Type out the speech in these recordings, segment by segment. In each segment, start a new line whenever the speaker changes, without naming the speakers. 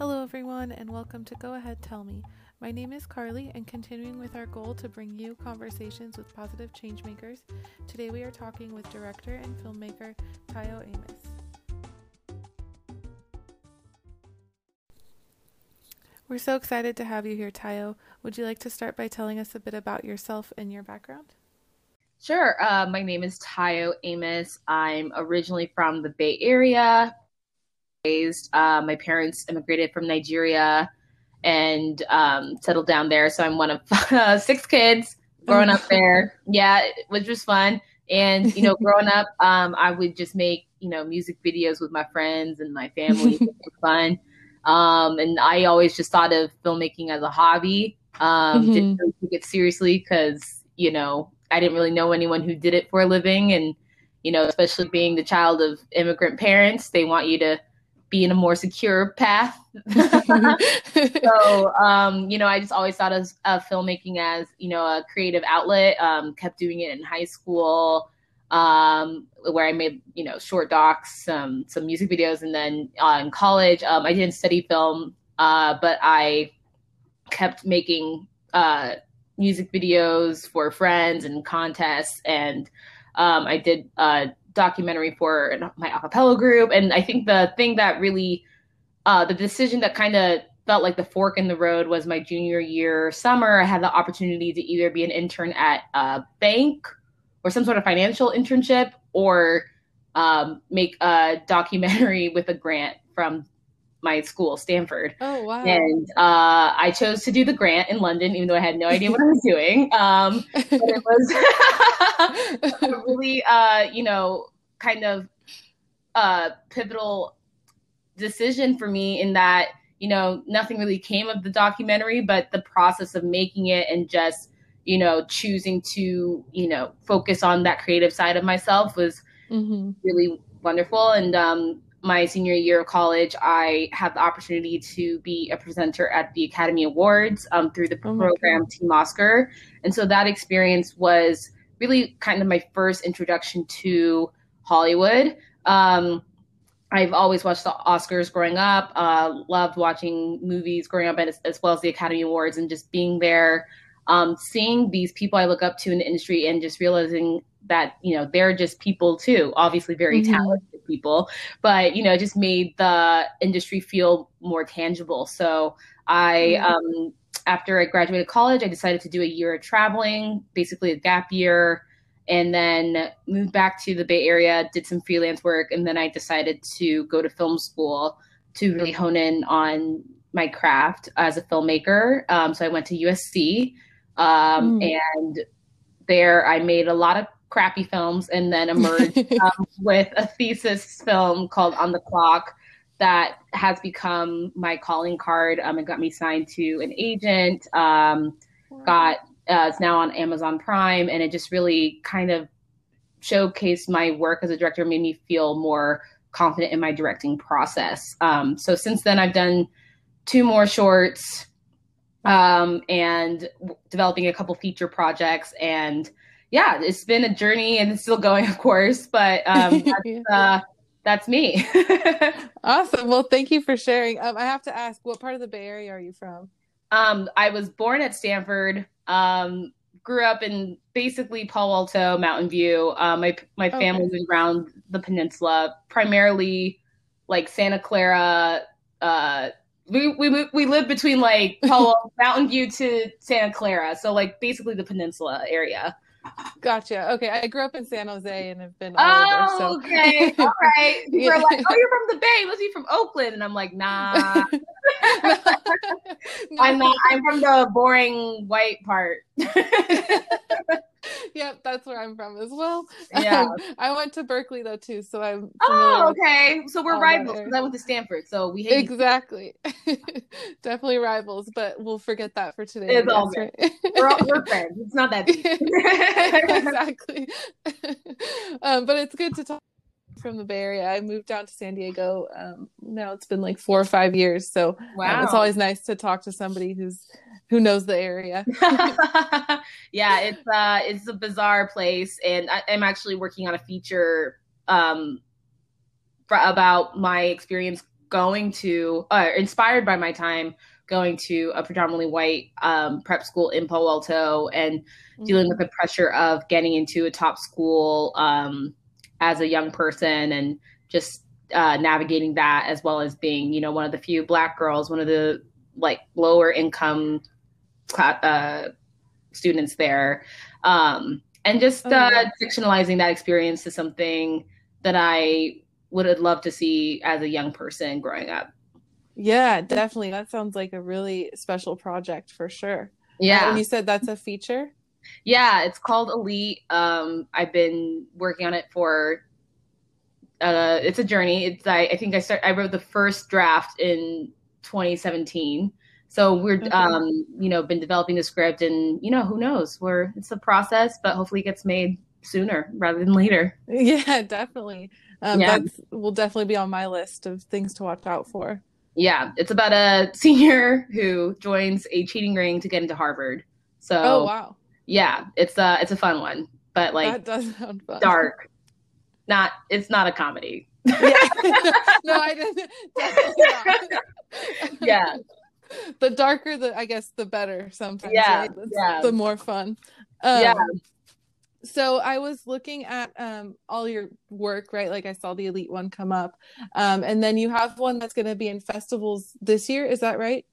Hello, everyone, and welcome to Go Ahead Tell Me. My name is Carly, and continuing with our goal to bring you conversations with positive changemakers, today we are talking with director and filmmaker Tayo Amos. We're so excited to have you here, Tayo. Would you like to start by telling us a bit about yourself and your background?
Sure. Uh, my name is Tayo Amos. I'm originally from the Bay Area. Raised, uh, my parents immigrated from Nigeria and um, settled down there. So I'm one of uh, six kids growing up there. Yeah, which was just fun. And you know, growing up, um, I would just make you know music videos with my friends and my family. it was fun. Um, and I always just thought of filmmaking as a hobby. Um, mm-hmm. Didn't really take it seriously because you know I didn't really know anyone who did it for a living, and you know, especially being the child of immigrant parents, they want you to be in a more secure path. so, um, you know, I just always thought of, of, filmmaking as, you know, a creative outlet. Um, kept doing it in high school, um, where I made, you know, short docs, some some music videos, and then uh, in college, um, I didn't study film, uh, but I kept making uh, music videos for friends and contests, and um, I did documentary for my acapella group. And I think the thing that really, uh, the decision that kind of felt like the fork in the road was my junior year summer. I had the opportunity to either be an intern at a bank or some sort of financial internship or um, make a documentary with a grant from my school, Stanford.
Oh wow!
And uh, I chose to do the grant in London, even though I had no idea what I was doing. Um, but it was a really, uh, you know, kind of uh, pivotal decision for me in that you know nothing really came of the documentary, but the process of making it and just you know choosing to you know focus on that creative side of myself was mm-hmm. really wonderful and um, my senior year of college, I had the opportunity to be a presenter at the Academy Awards um, through the oh program Team Oscar. And so that experience was really kind of my first introduction to Hollywood. Um, I've always watched the Oscars growing up, uh, loved watching movies growing up, as, as, well as the Academy Awards, and just being there, um, seeing these people I look up to in the industry, and just realizing that you know they're just people too obviously very mm-hmm. talented people but you know just made the industry feel more tangible so i mm-hmm. um after i graduated college i decided to do a year of traveling basically a gap year and then moved back to the bay area did some freelance work and then i decided to go to film school to really hone in on my craft as a filmmaker um, so i went to usc um, mm. and there i made a lot of crappy films and then emerged um, with a thesis film called On the Clock that has become my calling card. Um, it got me signed to an agent. Um, got uh, it's now on Amazon Prime, and it just really kind of showcased my work as a director, made me feel more confident in my directing process. Um, so since then, I've done two more shorts um, and w- developing a couple feature projects and yeah, it's been a journey and it's still going, of course, but um, that's, uh, that's me.
awesome. Well, thank you for sharing. Um, I have to ask, what part of the Bay Area are you from?
Um, I was born at Stanford. Um, grew up in basically Palo Alto, Mountain View. Uh, my my family okay. was around the peninsula, primarily like Santa Clara. Uh, we we we live between like Palo Mountain View to Santa Clara, so like basically the peninsula area.
Gotcha. Okay, I grew up in San Jose and have been all oh, over. So.
Oh, okay, all right. You yeah. like, "Oh, you're from the Bay? Was he from Oakland?" And I'm like, "Nah, no. I'm not. I'm from the boring white part."
yep, that's where I'm from as well. Yeah, um, I went to Berkeley though too, so I'm.
Oh, okay. So we're rivals because I went to Stanford, so we hate
exactly. Definitely rivals, but we'll forget that for today.
It's all good. Right? we're all, we're friends. It's not that deep.
exactly. Um, but it's good to talk from the Bay Area. I moved down to San Diego. Um, now it's been like four or five years, so wow. um, it's always nice to talk to somebody who's who knows the area.
yeah, it's uh, it's a bizarre place, and I, am actually working on a feature um, for, about my experience going to, uh, inspired by my time going to a predominantly white um, prep school in Palo Alto and mm-hmm. dealing with the pressure of getting into a top school um, as a young person and just uh, navigating that as well as being, you know, one of the few black girls, one of the like lower income uh, students there. Um, and just oh, uh, fictionalizing that experience is something that I would have loved to see as a young person growing up.
Yeah, definitely. That sounds like a really special project for sure.
Yeah.
and you said that's a feature?
Yeah, it's called Elite. Um, I've been working on it for uh, it's a journey. It's I, I think I start I wrote the first draft in 2017. So we're okay. um, you know, been developing the script and you know, who knows? Where it's a process, but hopefully it gets made sooner rather than later.
Yeah, definitely. Um, yeah. That's will definitely be on my list of things to watch out for.
Yeah, it's about a senior who joins a cheating ring to get into Harvard. So,
oh wow,
yeah, it's a it's a fun one, but like
that does sound fun.
dark. Not it's not a comedy.
Yeah. no, I didn't.
yeah.
The darker the I guess the better sometimes.
Yeah.
Right?
yeah.
The more fun. Um,
yeah
so I was looking at um, all your work, right? Like I saw the Elite one come up, um, and then you have one that's going to be in festivals this year. Is that right?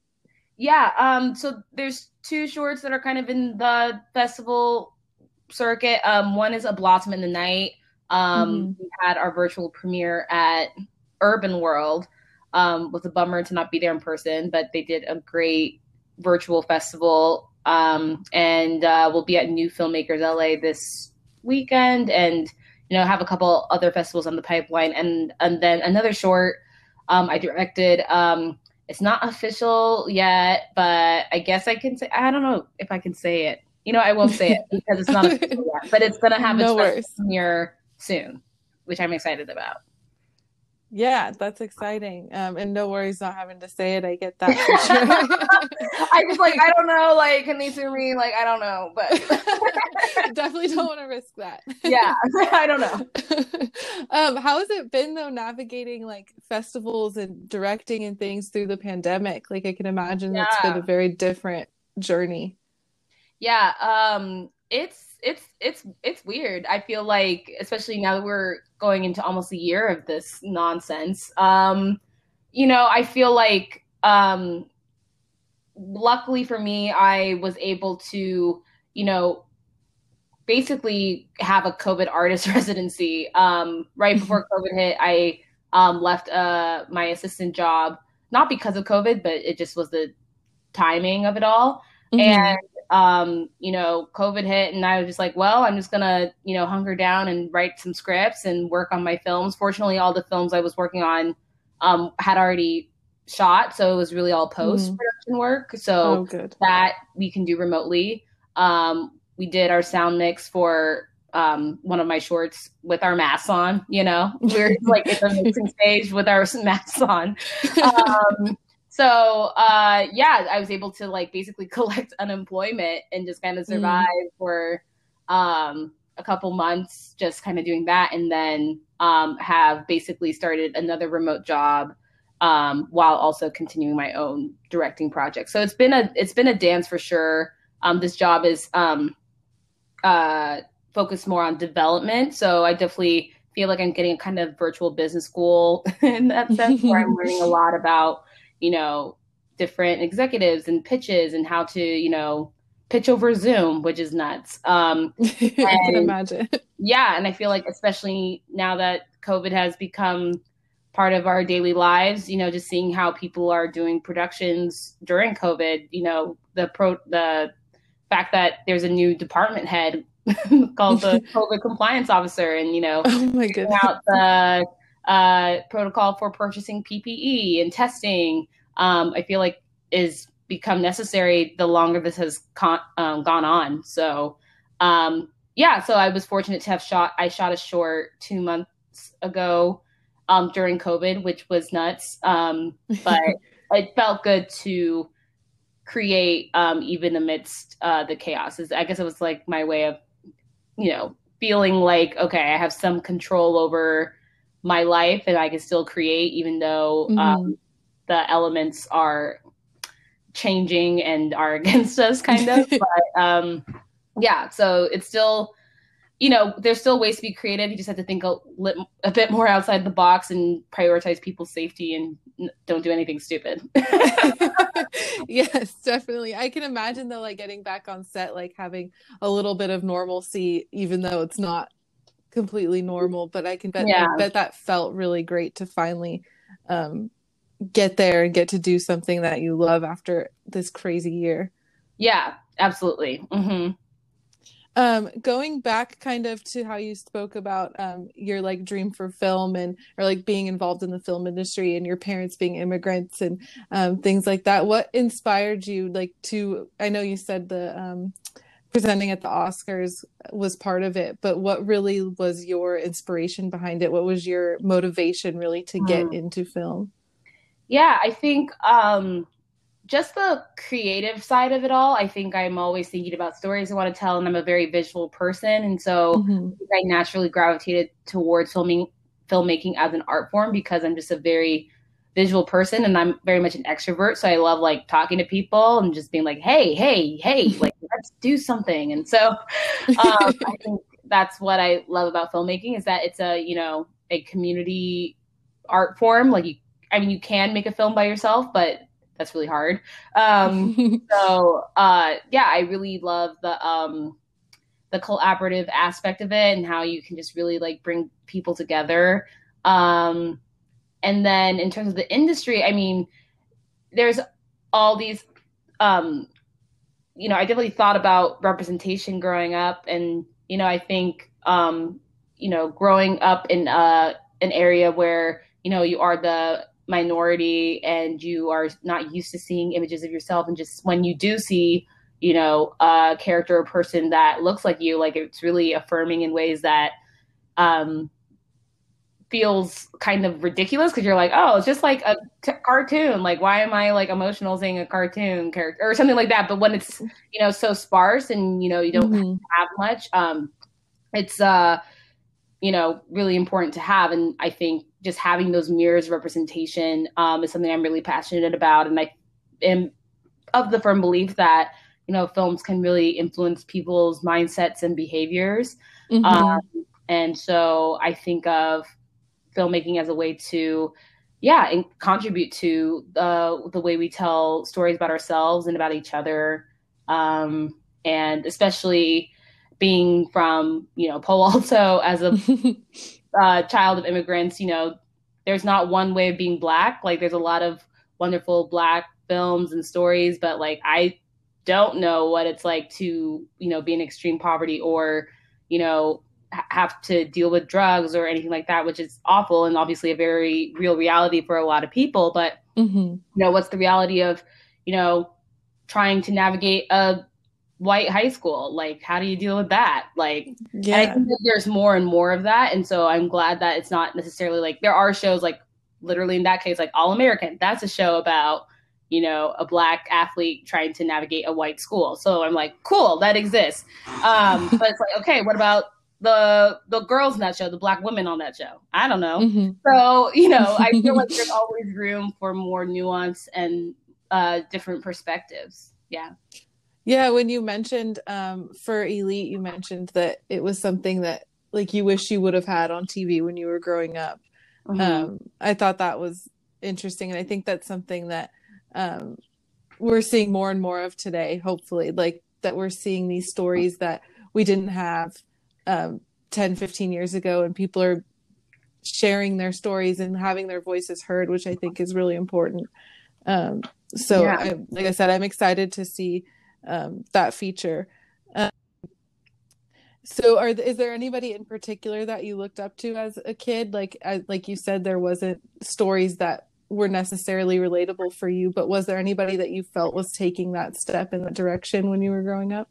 Yeah. Um, so there's two shorts that are kind of in the festival circuit. Um, one is a Blossom in the Night. Um, mm-hmm. We had our virtual premiere at Urban World. Um, was a bummer to not be there in person, but they did a great virtual festival um, and uh, we'll be at New Filmmakers LA this weekend, and you know have a couple other festivals on the pipeline, and and then another short um, I directed. Um, it's not official yet, but I guess I can say I don't know if I can say it. You know, I won't say it because it's not official yet, but it's gonna have no its premiere soon, which I'm excited about.
Yeah, that's exciting. Um, and no worries not having to say it. I get that sure.
I just like I don't know, like can they sue me? Like I don't know, but
definitely don't want to risk that.
yeah, I don't know.
um, how has it been though navigating like festivals and directing and things through the pandemic? Like I can imagine yeah. that's been a very different journey.
Yeah, um, it's it's it's it's weird. I feel like, especially now that we're going into almost a year of this nonsense. Um, you know, I feel like, um, luckily for me, I was able to, you know, basically have a COVID artist residency. Um, right mm-hmm. before COVID hit, I um, left uh, my assistant job, not because of COVID, but it just was the timing of it all. Mm-hmm. And um, you know, COVID hit and I was just like, well, I'm just gonna, you know, hunker down and write some scripts and work on my films. Fortunately, all the films I was working on um, had already shot, so it was really all post production mm. work. So
oh,
that we can do remotely. Um, we did our sound mix for um, one of my shorts with our masks on. You know, we are like at the mixing stage with our masks on. Um, so uh, yeah, I was able to like basically collect unemployment and just kind of mm. survive mm. for um, a couple months, just kind of doing that, and then um, have basically started another remote job um, while also continuing my own directing project. So it's been a it's been a dance for sure. Um, this job is um, uh, focused more on development, so I definitely feel like I'm getting a kind of virtual business school in that sense, where I'm learning a lot about you know, different executives and pitches and how to, you know, pitch over Zoom, which is nuts. Um,
I can imagine.
Yeah, and I feel like especially now that COVID has become part of our daily lives, you know, just seeing how people are doing productions during COVID, you know, the pro the fact that there's a new department head called the COVID compliance officer, and you know,
oh my goodness,
out the uh, protocol for purchasing PPE and testing, um, I feel like is become necessary the longer this has con- um, gone on. So, um, yeah, so I was fortunate to have shot. I shot a short two months ago um, during COVID, which was nuts, um, but it felt good to create um, even amidst uh, the chaos. I guess it was like my way of, you know, feeling like okay, I have some control over my life and I can still create even though mm-hmm. um, the elements are changing and are against us kind of but um, yeah so it's still you know there's still ways to be creative. You just have to think a, a bit more outside the box and prioritize people's safety and don't do anything stupid.
Yes definitely. I can imagine though like getting back on set like having a little bit of normalcy even though it's not completely normal but i can bet, yeah. I bet that felt really great to finally um, get there and get to do something that you love after this crazy year
yeah absolutely mm-hmm.
Um, going back kind of to how you spoke about um, your like dream for film and or like being involved in the film industry and your parents being immigrants and um, things like that what inspired you like to i know you said the um, presenting at the oscars was part of it but what really was your inspiration behind it what was your motivation really to get mm. into film
yeah i think um just the creative side of it all, I think I'm always thinking about stories I want to tell, and I'm a very visual person, and so mm-hmm. I, I naturally gravitated towards filming filmmaking as an art form because I'm just a very visual person, and I'm very much an extrovert. So I love like talking to people and just being like, "Hey, hey, hey, like let's do something." And so um, I think that's what I love about filmmaking is that it's a you know a community art form. Like you, I mean, you can make a film by yourself, but that's really hard. Um, so uh, yeah, I really love the um, the collaborative aspect of it and how you can just really like bring people together. Um, and then in terms of the industry, I mean, there's all these. Um, you know, I definitely thought about representation growing up, and you know, I think um, you know, growing up in uh, an area where you know you are the minority and you are not used to seeing images of yourself and just when you do see you know a character or person that looks like you like it's really affirming in ways that um feels kind of ridiculous because you're like oh it's just like a t- cartoon like why am i like emotional seeing a cartoon character or something like that but when it's you know so sparse and you know you don't mm-hmm. have much um it's uh you know really important to have and i think just having those mirrors representation um, is something I'm really passionate about, and I am of the firm belief that you know films can really influence people's mindsets and behaviors. Mm-hmm. Um, and so I think of filmmaking as a way to, yeah, and contribute to the the way we tell stories about ourselves and about each other, um, and especially being from you know Palo Alto as a uh, child of immigrants, you know, there's not one way of being black. Like there's a lot of wonderful black films and stories, but like I don't know what it's like to, you know, be in extreme poverty or, you know, have to deal with drugs or anything like that, which is awful and obviously a very real reality for a lot of people. But mm-hmm. you know, what's the reality of, you know, trying to navigate a white high school like how do you deal with that like yeah. i think that there's more and more of that and so i'm glad that it's not necessarily like there are shows like literally in that case like all american that's a show about you know a black athlete trying to navigate a white school so i'm like cool that exists um but it's like okay what about the the girls in that show the black women on that show i don't know mm-hmm. so you know i feel like there's always room for more nuance and uh different perspectives yeah
yeah, when you mentioned um, for Elite, you mentioned that it was something that like you wish you would have had on TV when you were growing up. Mm-hmm. Um, I thought that was interesting, and I think that's something that um, we're seeing more and more of today. Hopefully, like that we're seeing these stories that we didn't have um, 10, 15 years ago, and people are sharing their stories and having their voices heard, which I think is really important. Um, so, yeah. I, like I said, I'm excited to see um, that feature. Um, so, are is there anybody in particular that you looked up to as a kid? Like, as, like you said, there wasn't stories that were necessarily relatable for you, but was there anybody that you felt was taking that step in that direction when you were growing up?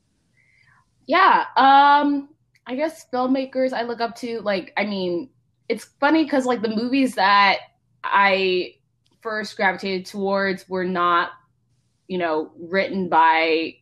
Yeah, um, I guess filmmakers I look up to. Like, I mean, it's funny because like the movies that I first gravitated towards were not, you know, written by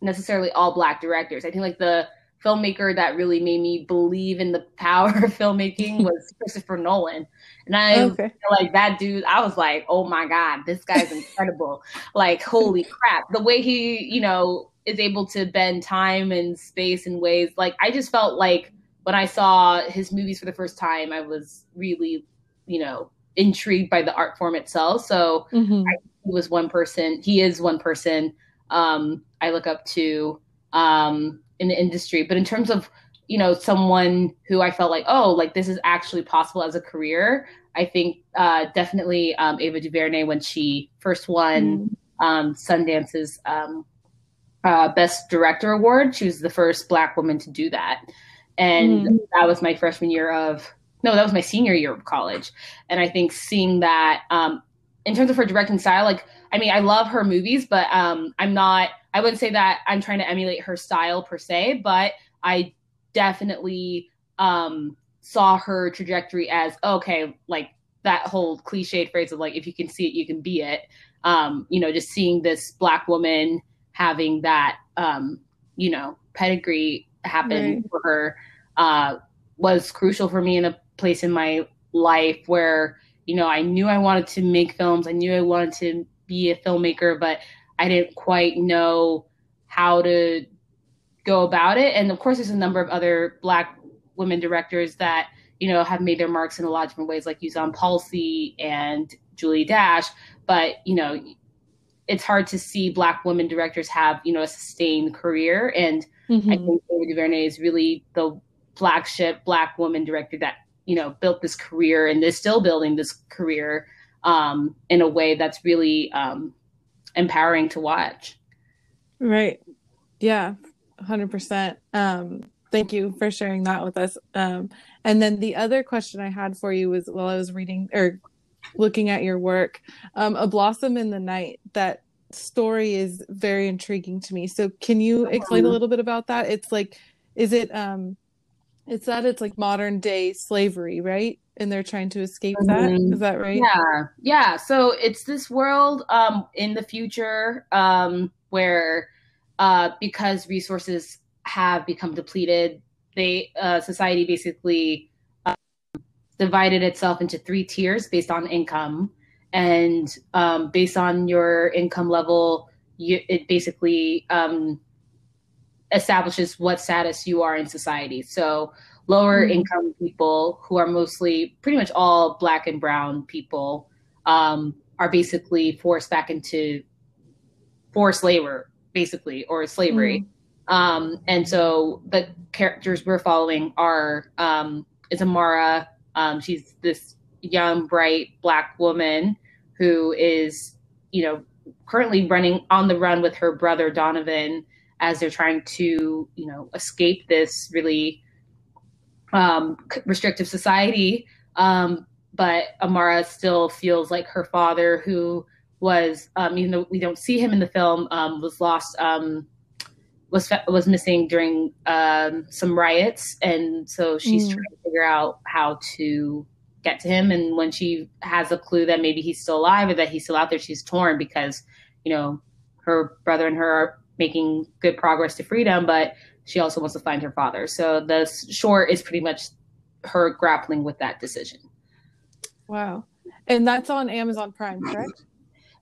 necessarily all black directors. I think like the filmmaker that really made me believe in the power of filmmaking was Christopher Nolan. And I okay. like that dude, I was like, oh my God, this guy's incredible. like, holy crap. The way he, you know, is able to bend time and space in ways like I just felt like when I saw his movies for the first time, I was really, you know, intrigued by the art form itself. So mm-hmm. I, he was one person. He is one person um, I look up to um, in the industry. But in terms of you know someone who I felt like oh like this is actually possible as a career, I think uh, definitely um, Ava DuVernay when she first won mm. um, Sundance's um, uh, Best Director award. She was the first Black woman to do that, and mm. that was my freshman year of no, that was my senior year of college. And I think seeing that um, in terms of her directing style, like I mean, I love her movies, but um, I'm not. I wouldn't say that I'm trying to emulate her style per se, but I definitely um, saw her trajectory as okay, like that whole cliched phrase of like if you can see it, you can be it. Um, you know, just seeing this black woman having that um, you know pedigree happen right. for her uh, was crucial for me in a place in my life where you know I knew I wanted to make films. I knew I wanted to be a filmmaker, but I didn't quite know how to go about it. And of course, there's a number of other Black women directors that you know have made their marks in a lot of different ways, like Euzhan Palcy and Julie Dash. But you know, it's hard to see Black women directors have you know a sustained career. And mm-hmm. I think Ava DuVernay is really the flagship Black woman director that you know built this career and is still building this career um, in a way that's really um, empowering to watch.
Right. Yeah, 100%. Um, thank you for sharing that with us. Um, and then the other question I had for you was while I was reading or looking at your work, um, A Blossom in the Night, that story is very intriguing to me. So can you explain a little bit about that? It's like, is it, um, it's that it's like modern day slavery, right? and they're trying to escape that. Mm-hmm. Is that right?
Yeah, yeah. So it's this world um, in the future um, where uh, because resources have become depleted, they uh, society basically uh, divided itself into three tiers based on income, and um, based on your income level, you, it basically um, establishes what status you are in society. So lower mm-hmm. income people who are mostly pretty much all black and brown people um, are basically forced back into forced labor basically or slavery mm-hmm. um, and so the characters we're following are um, is amara um, she's this young bright black woman who is you know currently running on the run with her brother donovan as they're trying to you know escape this really um, restrictive society. Um, but Amara still feels like her father, who was, um, even though we don't see him in the film, um, was lost, um, was was missing during um, some riots, and so she's mm. trying to figure out how to get to him. And when she has a clue that maybe he's still alive or that he's still out there, she's torn because you know her brother and her are making good progress to freedom, but she also wants to find her father. So the short is pretty much her grappling with that decision.
Wow. And that's on Amazon Prime, correct?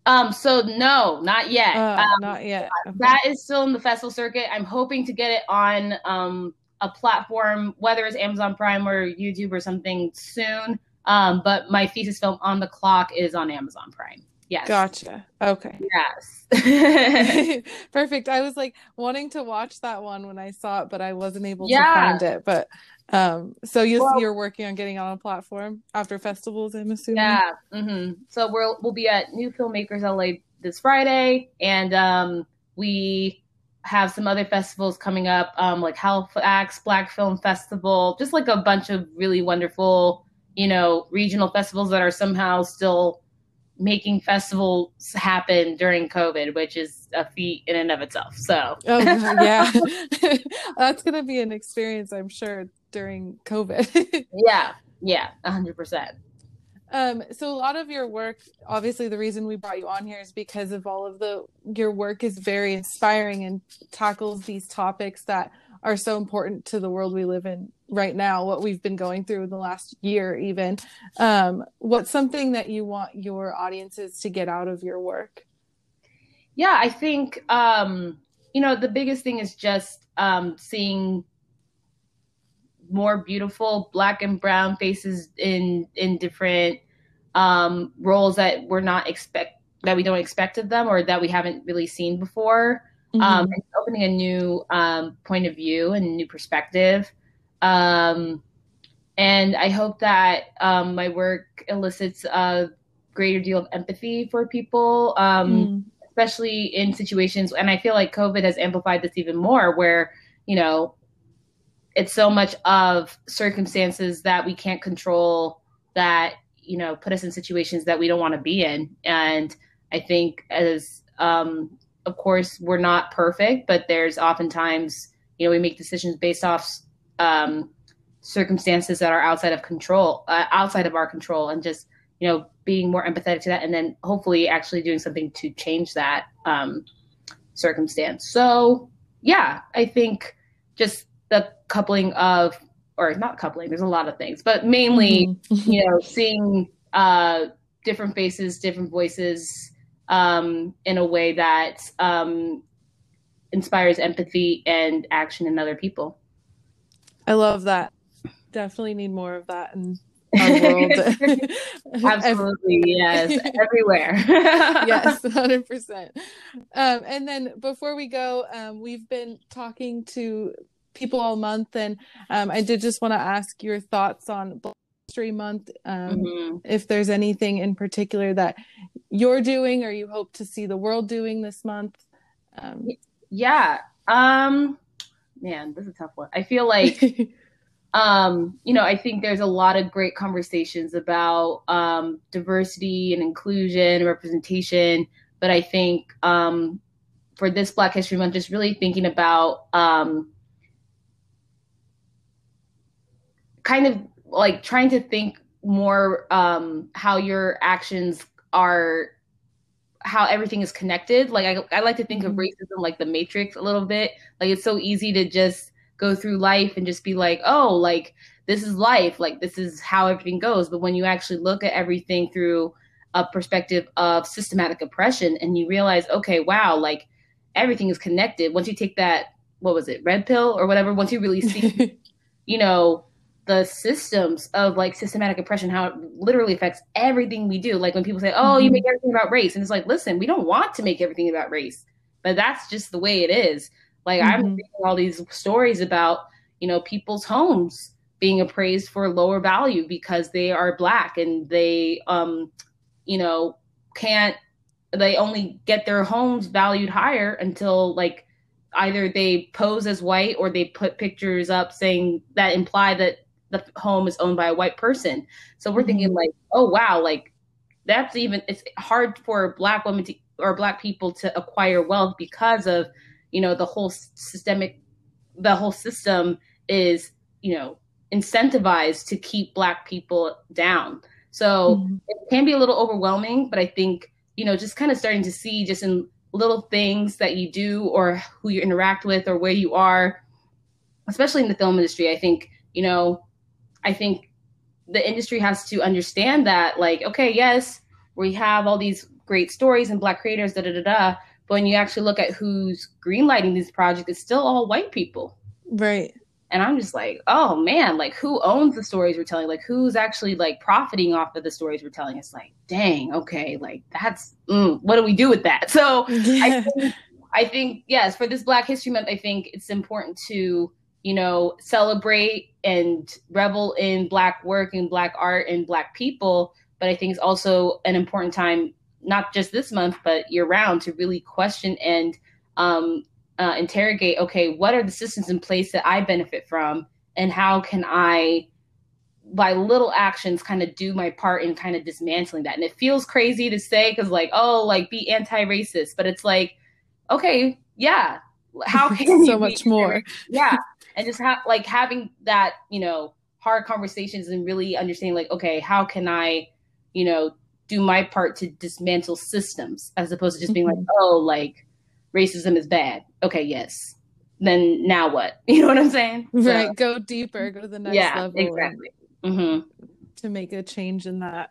Um, so no, not yet.
Uh, um, not yet.
Okay. That is still in the festival circuit. I'm hoping to get it on um, a platform, whether it's Amazon Prime or YouTube or something soon. Um, but my thesis film on the clock is on Amazon Prime. Yes.
Gotcha. Okay.
Yes.
Perfect. I was like wanting to watch that one when I saw it, but I wasn't able yeah. to find it. But um, so you well, you're working on getting on a platform after festivals, I'm assuming.
Yeah. Mm-hmm. So we'll we'll be at New Filmmakers LA this Friday, and um, we have some other festivals coming up, um, like Halifax Black Film Festival, just like a bunch of really wonderful, you know, regional festivals that are somehow still making festivals happen during COVID, which is a feat in and of itself. So,
oh, yeah, that's going to be an experience, I'm sure, during COVID.
yeah, yeah, 100%.
Um, so a lot of your work, obviously, the reason we brought you on here is because of all of the your work is very inspiring and tackles these topics that are so important to the world we live in right now what we've been going through in the last year even um, what's something that you want your audiences to get out of your work
yeah i think um, you know the biggest thing is just um, seeing more beautiful black and brown faces in in different um, roles that we're not expect that we don't expect of them or that we haven't really seen before. Mm-hmm. Um, opening a new um, point of view and new perspective. Um, and I hope that um, my work elicits a greater deal of empathy for people, mm. especially in situations. And I feel like COVID has amplified this even more, where you know it's so much of circumstances that we can't control that you know put us in situations that we don't want to be in and i think as um, of course we're not perfect but there's oftentimes you know we make decisions based off um, circumstances that are outside of control uh, outside of our control and just you know being more empathetic to that and then hopefully actually doing something to change that um, circumstance so yeah i think just the coupling of or not coupling there's a lot of things but mainly mm-hmm. you know seeing uh, different faces different voices um, in a way that um, inspires empathy and action in other people.
I love that. Definitely need more of that in our world.
Absolutely yes. Everywhere.
Yes 100% um, and then before we go um, we've been talking to people all month, and um, I did just want to ask your thoughts on Black History Month. Um, mm-hmm. If there's anything in particular that you're doing, or you hope to see the world doing this month.
Um, yeah, um, man, this is a tough one. I feel like. um, you know, I think there's a lot of great conversations about um, diversity and inclusion, and representation. But I think um, for this Black History Month, just really thinking about um, kind of like trying to think more um, how your actions are how everything is connected. Like I, I like to think of mm-hmm. racism like the matrix a little bit. Like it's so easy to just go through life and just be like oh like this is life. Like this is how everything goes. But when you actually look at everything through a perspective of systematic oppression and you realize okay wow like everything is connected. Once you take that what was it red pill or whatever once you really see you know the systems of like systematic oppression, how it literally affects everything we do. Like when people say, "Oh, mm-hmm. you make everything about race," and it's like, listen, we don't want to make everything about race, but that's just the way it is. Like mm-hmm. I'm reading all these stories about you know people's homes being appraised for lower value because they are black and they um you know can't they only get their homes valued higher until like either they pose as white or they put pictures up saying that imply that the home is owned by a white person. So we're mm-hmm. thinking like, oh wow, like that's even it's hard for black women to or black people to acquire wealth because of you know the whole systemic the whole system is you know incentivized to keep black people down so mm-hmm. it can be a little overwhelming but i think you know just kind of starting to see just in little things that you do or who you interact with or where you are especially in the film industry i think you know I think the industry has to understand that, like, okay, yes, we have all these great stories and black creators, da da da da. But when you actually look at who's greenlighting these projects, it's still all white people.
Right.
And I'm just like, oh man, like who owns the stories we're telling? Like who's actually like profiting off of the stories we're telling? It's like, dang, okay, like that's mm, what do we do with that? So yeah. I, think, I think yes, for this Black History Month, I think it's important to you know, celebrate and revel in Black work and Black art and Black people. But I think it's also an important time, not just this month, but year round, to really question and um, uh, interrogate okay, what are the systems in place that I benefit from? And how can I, by little actions, kind of do my part in kind of dismantling that? And it feels crazy to say because, like, oh, like be anti racist. But it's like, okay, yeah, how can
so much more
yeah and just have like having that you know hard conversations and really understanding like okay how can i you know do my part to dismantle systems as opposed to just being mm-hmm. like oh like racism is bad okay yes then now what? You know what I'm saying?
So, right. Go deeper. Go to the next
yeah,
level.
Exactly. Mm-hmm.
To make a change in that.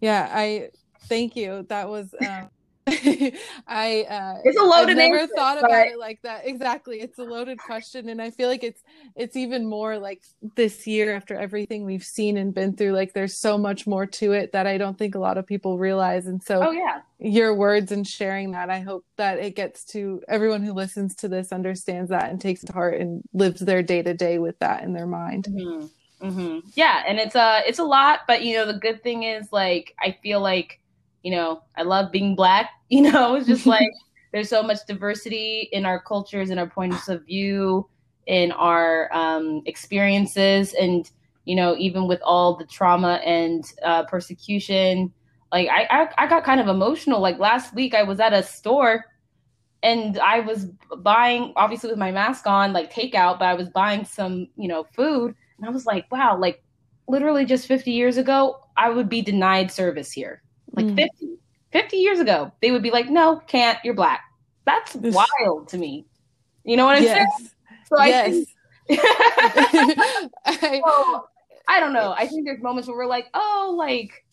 Yeah, I thank you. That was um, I uh
it's a loaded
I've never
answer,
thought about it like that. Exactly. It's a loaded question and I feel like it's it's even more like this year after everything we've seen and been through like there's so much more to it that I don't think a lot of people realize and so
Oh yeah.
Your words and sharing that I hope that it gets to everyone who listens to this understands that and takes it to heart and lives their day to day with that in their mind.
Mm-hmm. Mm-hmm. Yeah, and it's a uh, it's a lot, but you know the good thing is like I feel like you know, I love being black, you know, it's just like there's so much diversity in our cultures and our points of view, in our um, experiences, and you know, even with all the trauma and uh, persecution, like I, I, I got kind of emotional. Like last week, I was at a store and I was buying, obviously with my mask on, like takeout, but I was buying some, you know, food, and I was like, wow, like literally just 50 years ago, I would be denied service here like mm. 50, 50 years ago, they would be like, no, can't, you're black. That's wild to me. You know what I'm yes. saying? So I yes. think, so, I don't know. I think there's moments where we're like, oh, like,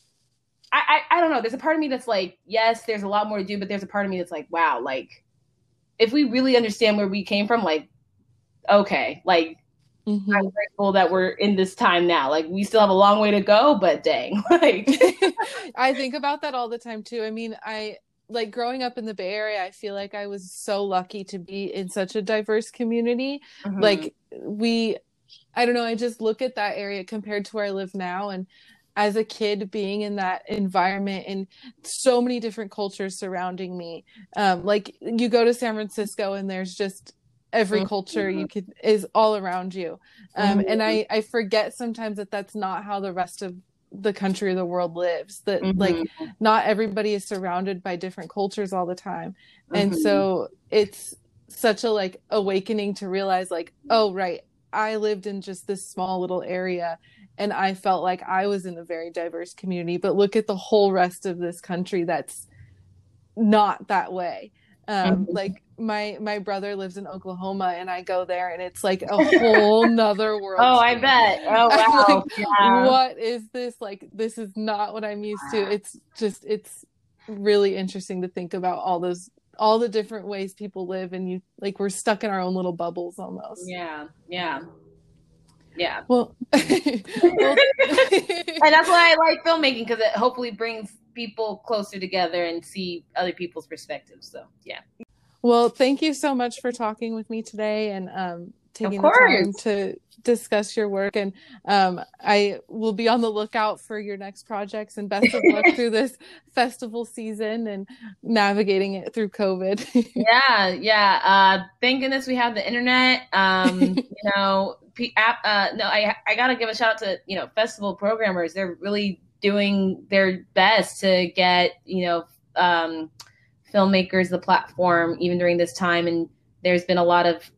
I, I, I don't know. There's a part of me that's like, yes, there's a lot more to do, but there's a part of me that's like, wow, like, if we really understand where we came from, like, okay, like, Mm-hmm. I'm grateful that we're in this time now. Like we still have a long way to go, but dang. Like
I think about that all the time too. I mean, I like growing up in the Bay Area, I feel like I was so lucky to be in such a diverse community. Mm-hmm. Like we I don't know, I just look at that area compared to where I live now and as a kid being in that environment and so many different cultures surrounding me. Um, like you go to San Francisco and there's just every mm-hmm. culture you could is all around you um, mm-hmm. and i i forget sometimes that that's not how the rest of the country or the world lives that mm-hmm. like not everybody is surrounded by different cultures all the time and mm-hmm. so it's such a like awakening to realize like oh right i lived in just this small little area and i felt like i was in a very diverse community but look at the whole rest of this country that's not that way um mm-hmm. like my my brother lives in Oklahoma and I go there and it's like a whole nother world.
oh, I bet. Oh wow.
Like, yeah. What is this? Like this is not what I'm used to. It's just it's really interesting to think about all those all the different ways people live and you like we're stuck in our own little bubbles almost.
Yeah. Yeah. Yeah.
Well, well and
that's why I like filmmaking because it hopefully brings people closer together and see other people's perspectives. So, yeah.
Well, thank you so much for talking with me today and um, taking the time to discuss your work. And um, I will be on the lookout for your next projects and best of luck through this festival season and navigating it through COVID.
yeah, yeah. Uh, thank goodness we have the internet. Um, you know, uh, no, I I gotta give a shout out to you know festival programmers. They're really doing their best to get you know um, filmmakers the platform even during this time. And there's been a lot of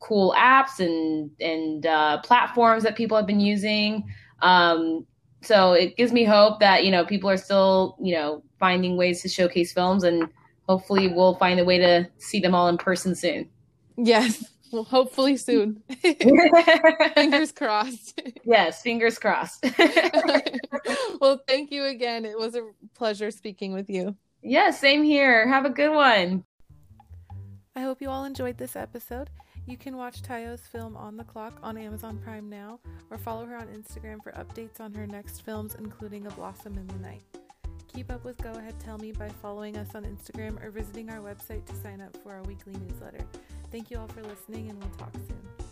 cool apps and and uh, platforms that people have been using. Um, so it gives me hope that you know people are still you know finding ways to showcase films, and hopefully we'll find a way to see them all in person soon.
Yes, well, hopefully soon. fingers crossed.
Yes, fingers crossed.
well, thank you again. It was a pleasure speaking with you.
Yeah, same here. Have a good one.
I hope you all enjoyed this episode. You can watch Tayo's film On the Clock on Amazon Prime now or follow her on Instagram for updates on her next films, including A Blossom in the Night. Keep up with Go Ahead Tell Me by following us on Instagram or visiting our website to sign up for our weekly newsletter. Thank you all for listening, and we'll talk soon.